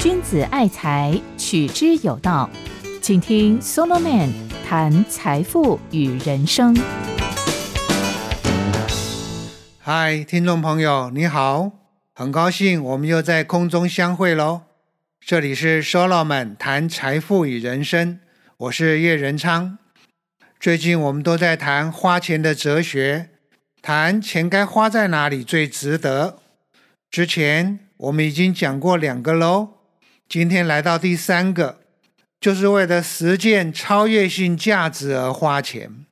君子爱财，取之有道。请听 Solomon 谈财富与人生。嗨，听众朋友，你好，很高兴我们又在空中相会喽。这里是 Solomon 谈财富与人生，我是叶仁昌。最近我们都在谈花钱的哲学，谈钱该花在哪里最值得。之前我们已经讲过两个喽，今天来到第三个。就是为了实践超越性价值而花钱。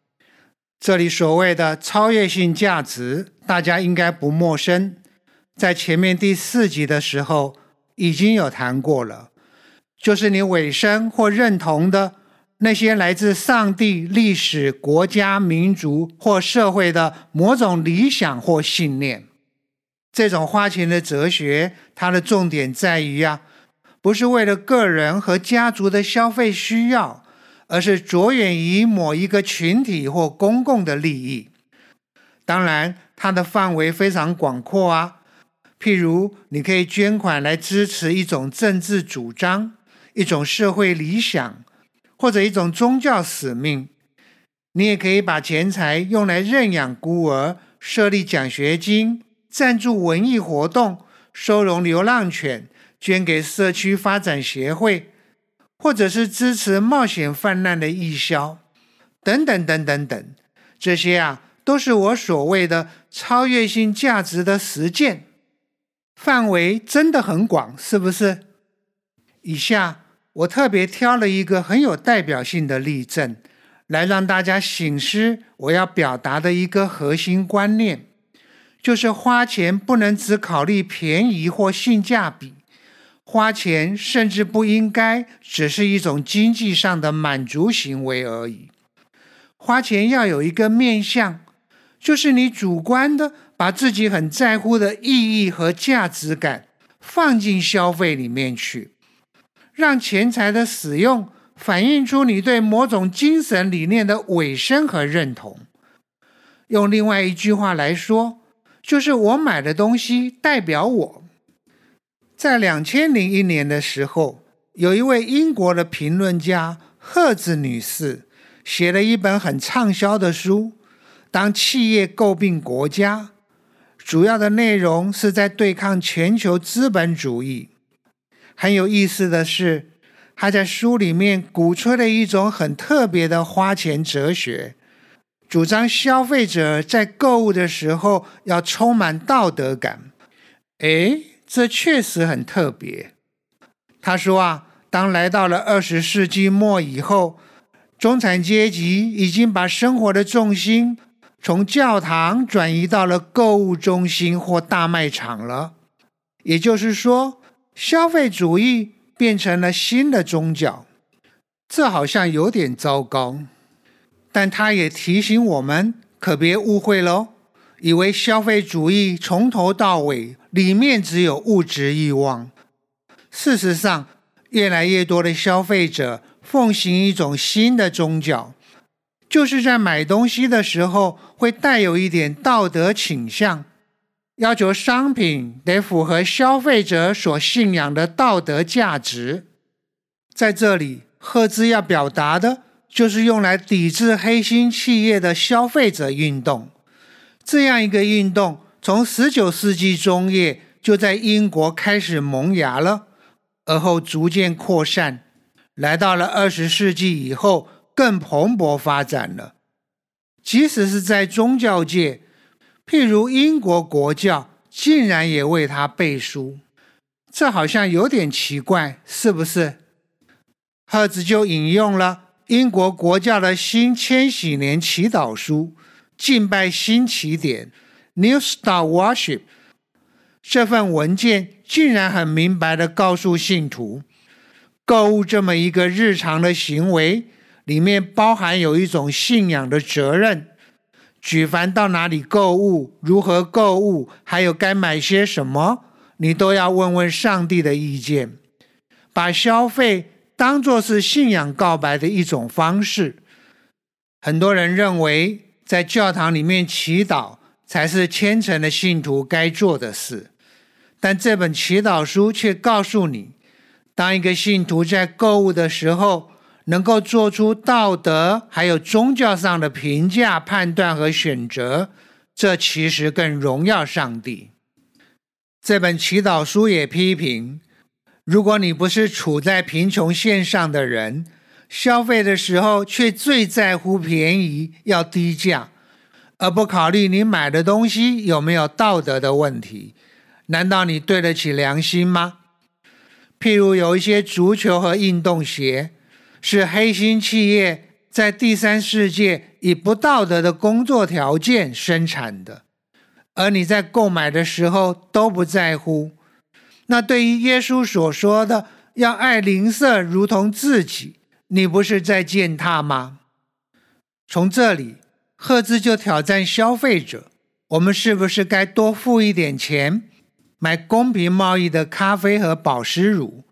这里所谓的超越性价值，大家应该不陌生，在前面第四集的时候已经有谈过了。就是你委身或认同的那些来自上帝、历史、国家、民族或社会的某种理想或信念。这种花钱的哲学，它的重点在于啊。不是为了个人和家族的消费需要，而是着眼于某一个群体或公共的利益。当然，它的范围非常广阔啊。譬如，你可以捐款来支持一种政治主张、一种社会理想，或者一种宗教使命。你也可以把钱财用来认养孤儿、设立奖学金、赞助文艺活动、收容流浪犬。捐给社区发展协会，或者是支持冒险泛滥的义消，等等等等等，这些啊，都是我所谓的超越性价值的实践，范围真的很广，是不是？以下我特别挑了一个很有代表性的例证，来让大家醒思我要表达的一个核心观念，就是花钱不能只考虑便宜或性价比。花钱甚至不应该只是一种经济上的满足行为而已。花钱要有一个面向，就是你主观的把自己很在乎的意义和价值感放进消费里面去，让钱财的使用反映出你对某种精神理念的委身和认同。用另外一句话来说，就是我买的东西代表我。在两千零一年的时候，有一位英国的评论家赫兹女士写了一本很畅销的书《当企业诟病国家》，主要的内容是在对抗全球资本主义。很有意思的是，他在书里面鼓吹了一种很特别的花钱哲学，主张消费者在购物的时候要充满道德感。诶。这确实很特别。他说啊，当来到了二十世纪末以后，中产阶级已经把生活的重心从教堂转移到了购物中心或大卖场了。也就是说，消费主义变成了新的宗教。这好像有点糟糕。但他也提醒我们，可别误会喽。以为消费主义从头到尾里面只有物质欲望。事实上，越来越多的消费者奉行一种新的宗教，就是在买东西的时候会带有一点道德倾向，要求商品得符合消费者所信仰的道德价值。在这里，赫兹要表达的就是用来抵制黑心企业的消费者运动。这样一个运动，从十九世纪中叶就在英国开始萌芽了，而后逐渐扩散，来到了二十世纪以后更蓬勃发展了。即使是在宗教界，譬如英国国教，竟然也为他背书，这好像有点奇怪，是不是？赫兹就引用了英国国教的新千禧年祈祷书。敬拜新起点，New Star Worship，这份文件竟然很明白的告诉信徒，购物这么一个日常的行为，里面包含有一种信仰的责任。举凡到哪里购物、如何购物，还有该买些什么，你都要问问上帝的意见。把消费当作是信仰告白的一种方式。很多人认为。在教堂里面祈祷才是虔诚的信徒该做的事，但这本祈祷书却告诉你，当一个信徒在购物的时候，能够做出道德还有宗教上的评价、判断和选择，这其实更荣耀上帝。这本祈祷书也批评，如果你不是处在贫穷线上的人，消费的时候却最在乎便宜、要低价，而不考虑你买的东西有没有道德的问题，难道你对得起良心吗？譬如有一些足球和运动鞋，是黑心企业在第三世界以不道德的工作条件生产的。而你在购买的时候都不在乎，那对于耶稣所说的要爱邻舍如同自己，你不是在践踏吗？从这里，赫兹就挑战消费者：我们是不是该多付一点钱，买公平贸易的咖啡和保湿乳，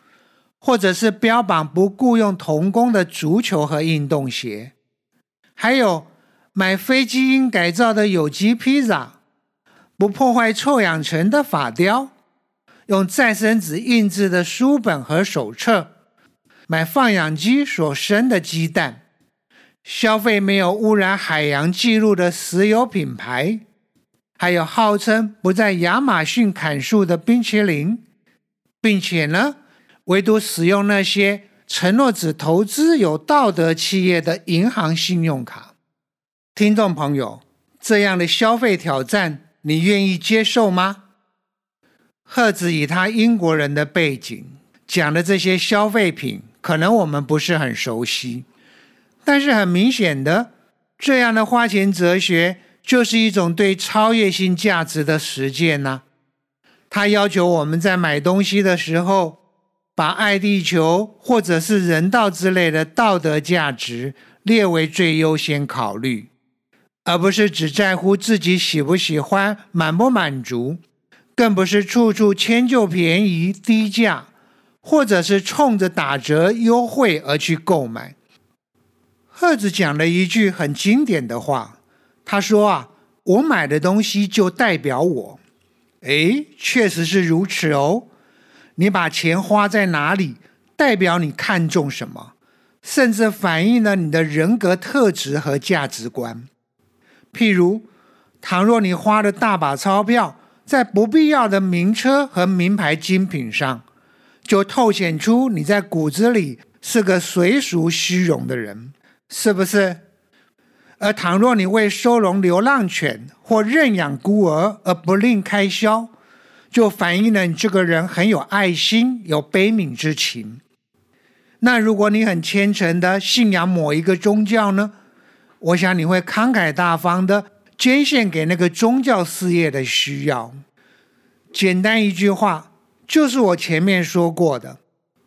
或者是标榜不雇佣童工的足球和运动鞋，还有买非基因改造的有机披萨？不破坏臭氧层的发雕，用再生纸印制的书本和手册，买放养鸡所生的鸡蛋，消费没有污染海洋记录的石油品牌，还有号称不在亚马逊砍树的冰淇淋，并且呢，唯独使用那些承诺只投资有道德企业的银行信用卡。听众朋友，这样的消费挑战。你愿意接受吗？赫子以他英国人的背景讲的这些消费品，可能我们不是很熟悉，但是很明显的，这样的花钱哲学就是一种对超越性价值的实践呢。他要求我们在买东西的时候，把爱地球或者是人道之类的道德价值列为最优先考虑。而不是只在乎自己喜不喜欢、满不满足，更不是处处迁就便宜、低价，或者是冲着打折优惠而去购买。赫子讲了一句很经典的话，他说：“啊，我买的东西就代表我。”诶，确实是如此哦。你把钱花在哪里，代表你看重什么，甚至反映了你的人格特质和价值观。譬如，倘若你花了大把钞票在不必要的名车和名牌精品上，就透显出你在骨子里是个随俗虚荣的人，是不是？而倘若你为收容流浪犬或认养孤儿而不吝开销，就反映了你这个人很有爱心、有悲悯之情。那如果你很虔诚的信仰某一个宗教呢？我想你会慷慨大方的捐献给那个宗教事业的需要。简单一句话，就是我前面说过的，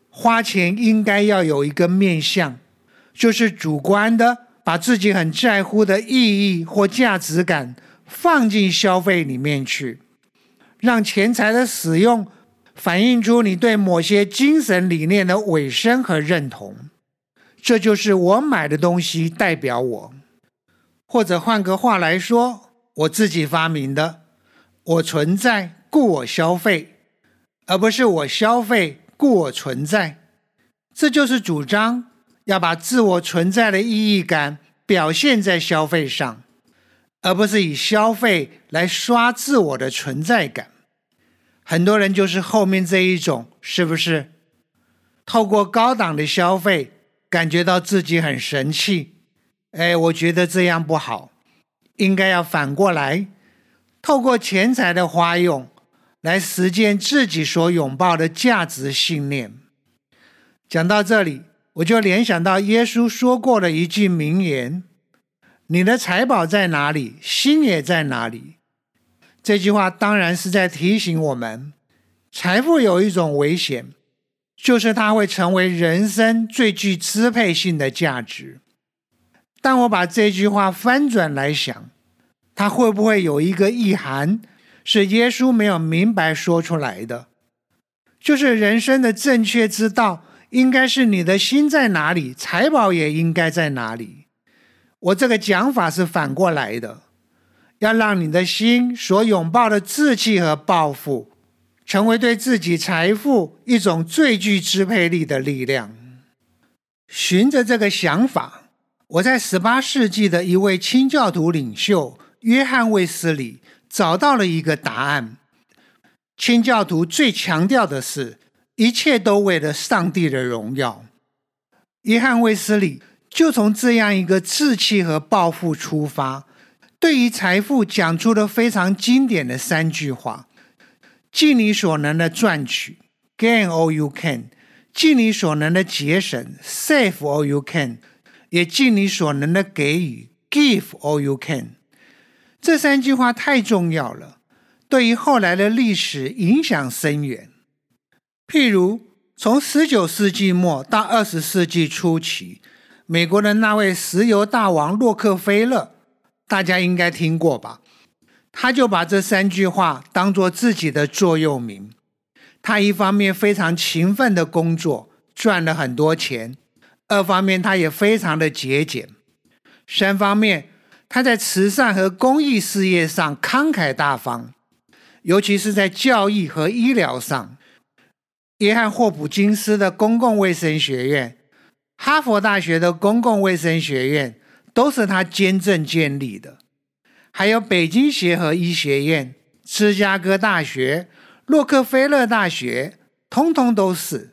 花钱应该要有一个面向，就是主观的把自己很在乎的意义或价值感放进消费里面去，让钱财的使用反映出你对某些精神理念的委身和认同。这就是我买的东西代表我。或者换个话来说，我自己发明的，我存在故我消费，而不是我消费故我存在。这就是主张要把自我存在的意义感表现在消费上，而不是以消费来刷自我的存在感。很多人就是后面这一种，是不是？透过高档的消费，感觉到自己很神气。哎，我觉得这样不好，应该要反过来，透过钱财的花用来实践自己所拥抱的价值信念。讲到这里，我就联想到耶稣说过的一句名言：“你的财宝在哪里，心也在哪里。”这句话当然是在提醒我们，财富有一种危险，就是它会成为人生最具支配性的价值。当我把这句话翻转来想，它会不会有一个意涵是耶稣没有明白说出来的？就是人生的正确之道，应该是你的心在哪里，财宝也应该在哪里。我这个讲法是反过来的，要让你的心所拥抱的志气和抱负，成为对自己财富一种最具支配力的力量。循着这个想法，我在十八世纪的一位清教徒领袖约翰卫斯理找到了一个答案。清教徒最强调的是，一切都为了上帝的荣耀。约翰卫斯理就从这样一个志气和抱负出发，对于财富讲出了非常经典的三句话：尽你所能的赚取，gain all you can；尽你所能的节省，save all you can；也尽你所能的给予，give all you can。这三句话太重要了。对于后来的历史影响深远。譬如，从十九世纪末到二十世纪初期，美国的那位石油大王洛克菲勒，大家应该听过吧？他就把这三句话当做自己的座右铭。他一方面非常勤奋的工作，赚了很多钱；二方面他也非常的节俭；三方面他在慈善和公益事业上慷慨大方。尤其是在教育和医疗上，约翰霍普金斯的公共卫生学院、哈佛大学的公共卫生学院都是他监证建立的，还有北京协和医学院、芝加哥大学、洛克菲勒大学，通通都是。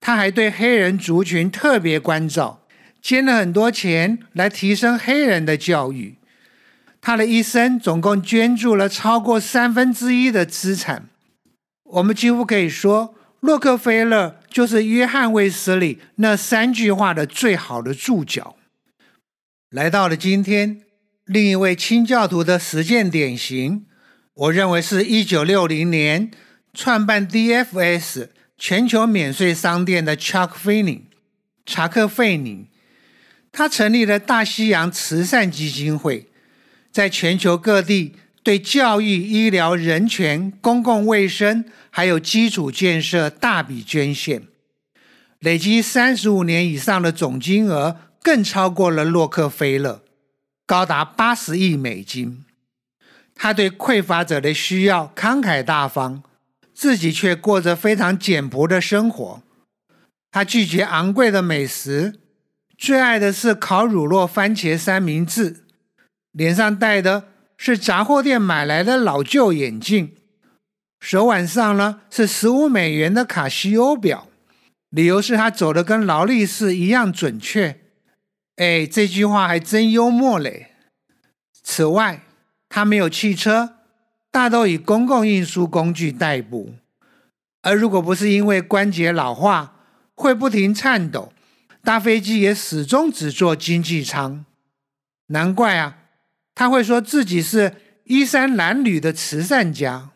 他还对黑人族群特别关照，捐了很多钱来提升黑人的教育。他的一生总共捐助了超过三分之一的资产。我们几乎可以说，洛克菲勒就是约翰卫斯理那三句话的最好的注脚。来到了今天，另一位清教徒的实践典型，我认为是一九六零年创办 DFS 全球免税商店的 Chuck Fini 查克·费尼。他成立了大西洋慈善基金会。在全球各地对教育、医疗、人权、公共卫生还有基础建设大笔捐献，累积三十五年以上的总金额更超过了洛克菲勒，高达八十亿美金。他对匮乏者的需要慷慨大方，自己却过着非常简朴的生活。他拒绝昂贵的美食，最爱的是烤乳酪番茄三明治。脸上戴的是杂货店买来的老旧眼镜，手腕上呢是十五美元的卡西欧表，理由是他走的跟劳力士一样准确。哎，这句话还真幽默嘞。此外，他没有汽车，大都以公共运输工具代步，而如果不是因为关节老化会不停颤抖，搭飞机也始终只坐经济舱。难怪啊。他会说自己是衣衫褴褛的慈善家。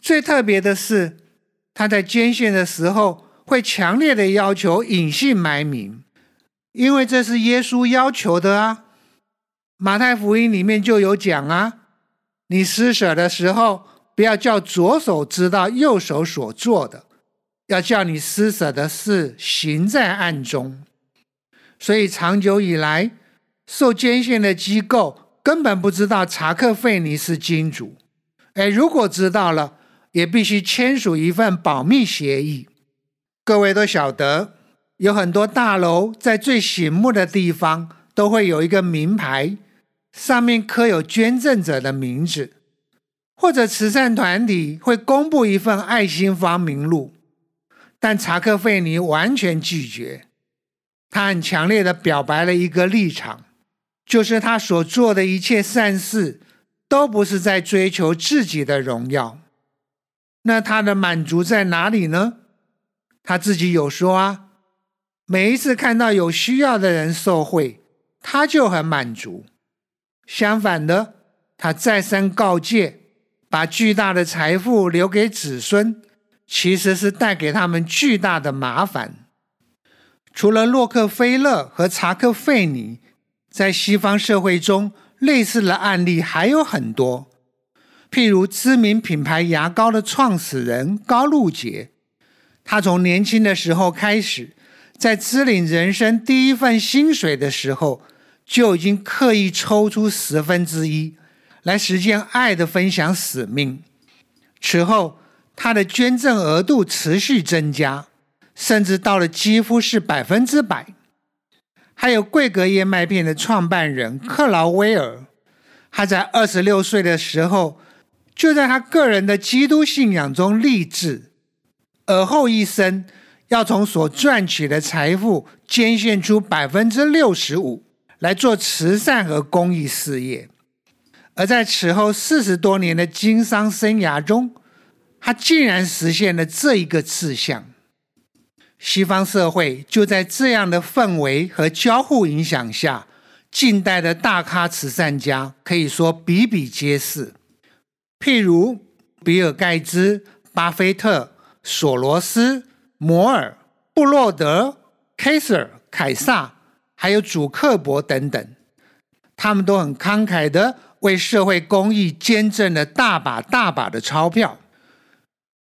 最特别的是，他在捐献的时候会强烈的要求隐姓埋名，因为这是耶稣要求的啊。马太福音里面就有讲啊，你施舍的时候，不要叫左手知道右手所做的，要叫你施舍的事行在暗中。所以长久以来，受捐献的机构。根本不知道查克·费尼是金主，哎，如果知道了，也必须签署一份保密协议。各位都晓得，有很多大楼在最醒目的地方都会有一个名牌，上面刻有捐赠者的名字，或者慈善团体会公布一份爱心方名录。但查克·费尼完全拒绝，他很强烈的表白了一个立场。就是他所做的一切善事，都不是在追求自己的荣耀。那他的满足在哪里呢？他自己有说啊，每一次看到有需要的人受贿，他就很满足。相反的，他再三告诫，把巨大的财富留给子孙，其实是带给他们巨大的麻烦。除了洛克菲勒和查克·费尼。在西方社会中，类似的案例还有很多。譬如知名品牌牙膏的创始人高露洁，他从年轻的时候开始，在支领人生第一份薪水的时候，就已经刻意抽出十分之一来实现爱的分享使命。此后，他的捐赠额度持续增加，甚至到了几乎是百分之百。还有桂格燕麦片的创办人克劳威尔，他在二十六岁的时候，就在他个人的基督信仰中立志，而后一生要从所赚取的财富捐献出百分之六十五来做慈善和公益事业。而在此后四十多年的经商生涯中，他竟然实现了这一个志向。西方社会就在这样的氛围和交互影响下，近代的大咖慈善家可以说比比皆是。譬如比尔·盖茨、巴菲特、索罗斯、摩尔、布洛德、凯瑟尔、凯撒，还有祖克伯等等，他们都很慷慨的为社会公益捐赠了大把大把的钞票。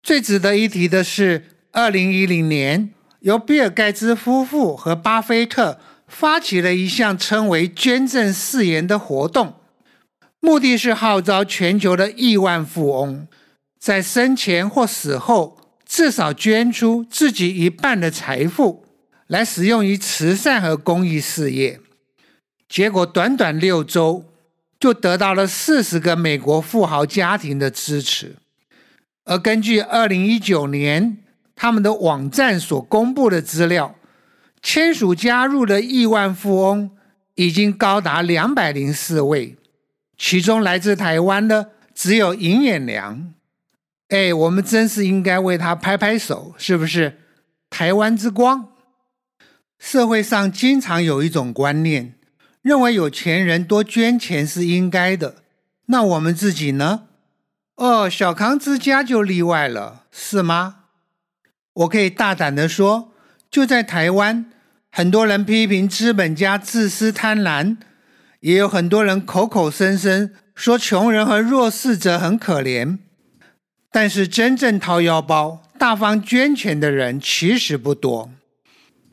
最值得一提的是，二零一零年。由比尔·盖茨夫妇和巴菲特发起了一项称为“捐赠誓言”的活动，目的是号召全球的亿万富翁在生前或死后至少捐出自己一半的财富，来使用于慈善和公益事业。结果，短短六周就得到了四十个美国富豪家庭的支持，而根据二零一九年。他们的网站所公布的资料，签署加入的亿万富翁已经高达两百零四位，其中来自台湾的只有尹衍良。哎，我们真是应该为他拍拍手，是不是？台湾之光。社会上经常有一种观念，认为有钱人多捐钱是应该的。那我们自己呢？哦，小康之家就例外了，是吗？我可以大胆的说，就在台湾，很多人批评资本家自私贪婪，也有很多人口口声声说穷人和弱势者很可怜，但是真正掏腰包、大方捐钱的人其实不多。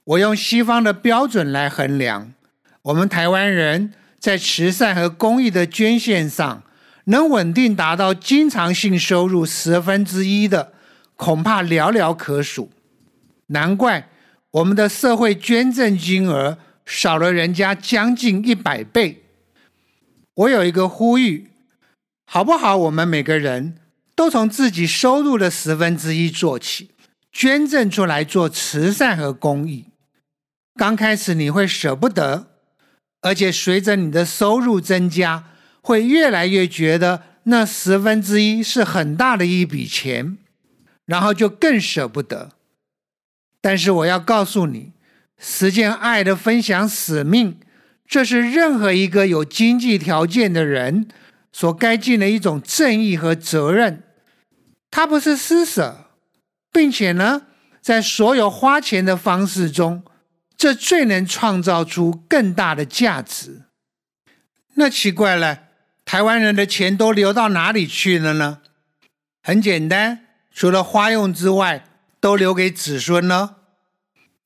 我用西方的标准来衡量，我们台湾人在慈善和公益的捐献上，能稳定达到经常性收入十分之一的。恐怕寥寥可数，难怪我们的社会捐赠金额少了人家将近一百倍。我有一个呼吁，好不好？我们每个人都从自己收入的十分之一做起，捐赠出来做慈善和公益。刚开始你会舍不得，而且随着你的收入增加，会越来越觉得那十分之一是很大的一笔钱。然后就更舍不得，但是我要告诉你，实践爱的分享使命，这是任何一个有经济条件的人所该尽的一种正义和责任。它不是施舍，并且呢，在所有花钱的方式中，这最能创造出更大的价值。那奇怪了，台湾人的钱都流到哪里去了呢？很简单。除了花用之外，都留给子孙呢。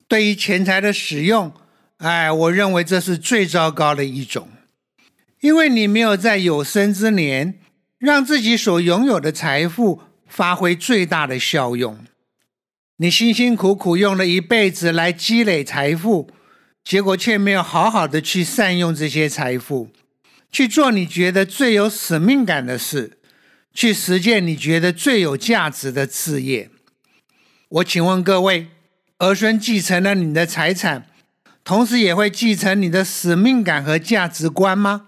对于钱财的使用，哎，我认为这是最糟糕的一种，因为你没有在有生之年让自己所拥有的财富发挥最大的效用。你辛辛苦苦用了一辈子来积累财富，结果却没有好好的去善用这些财富，去做你觉得最有使命感的事。去实践你觉得最有价值的事业。我请问各位，儿孙继承了你的财产，同时也会继承你的使命感和价值观吗？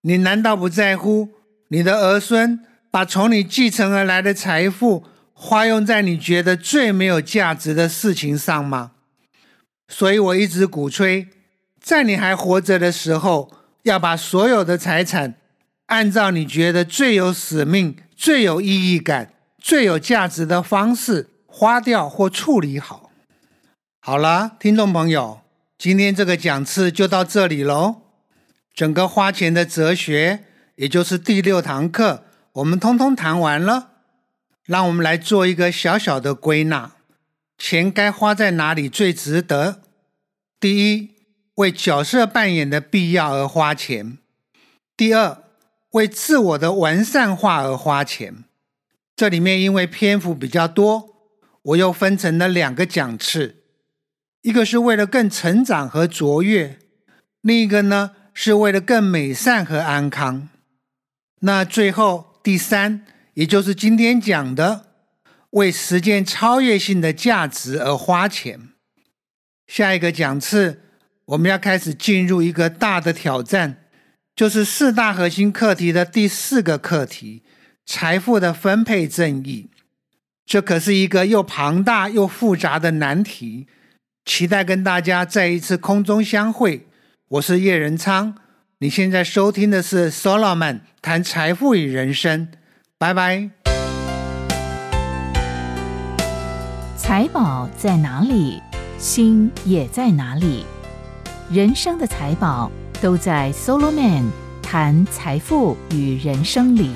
你难道不在乎你的儿孙把从你继承而来的财富花用在你觉得最没有价值的事情上吗？所以我一直鼓吹，在你还活着的时候，要把所有的财产。按照你觉得最有使命、最有意义感、最有价值的方式花掉或处理好。好了，听众朋友，今天这个讲次就到这里喽。整个花钱的哲学，也就是第六堂课，我们通通谈完了。让我们来做一个小小的归纳：钱该花在哪里最值得？第一，为角色扮演的必要而花钱；第二，为自我的完善化而花钱。这里面因为篇幅比较多，我又分成了两个讲次，一个是为了更成长和卓越，另一个呢是为了更美善和安康。那最后第三，也就是今天讲的，为实践超越性的价值而花钱。下一个讲次，我们要开始进入一个大的挑战，就是四大核心课题的第四个课题——财富的分配正义。这可是一个又庞大又复杂的难题。期待跟大家再一次空中相会。我是叶仁昌，你现在收听的是 Solomon 谈财富与人生。拜拜。财宝在哪里？心也在哪里？人生的财宝都在 Solo Man 谈财富与人生里。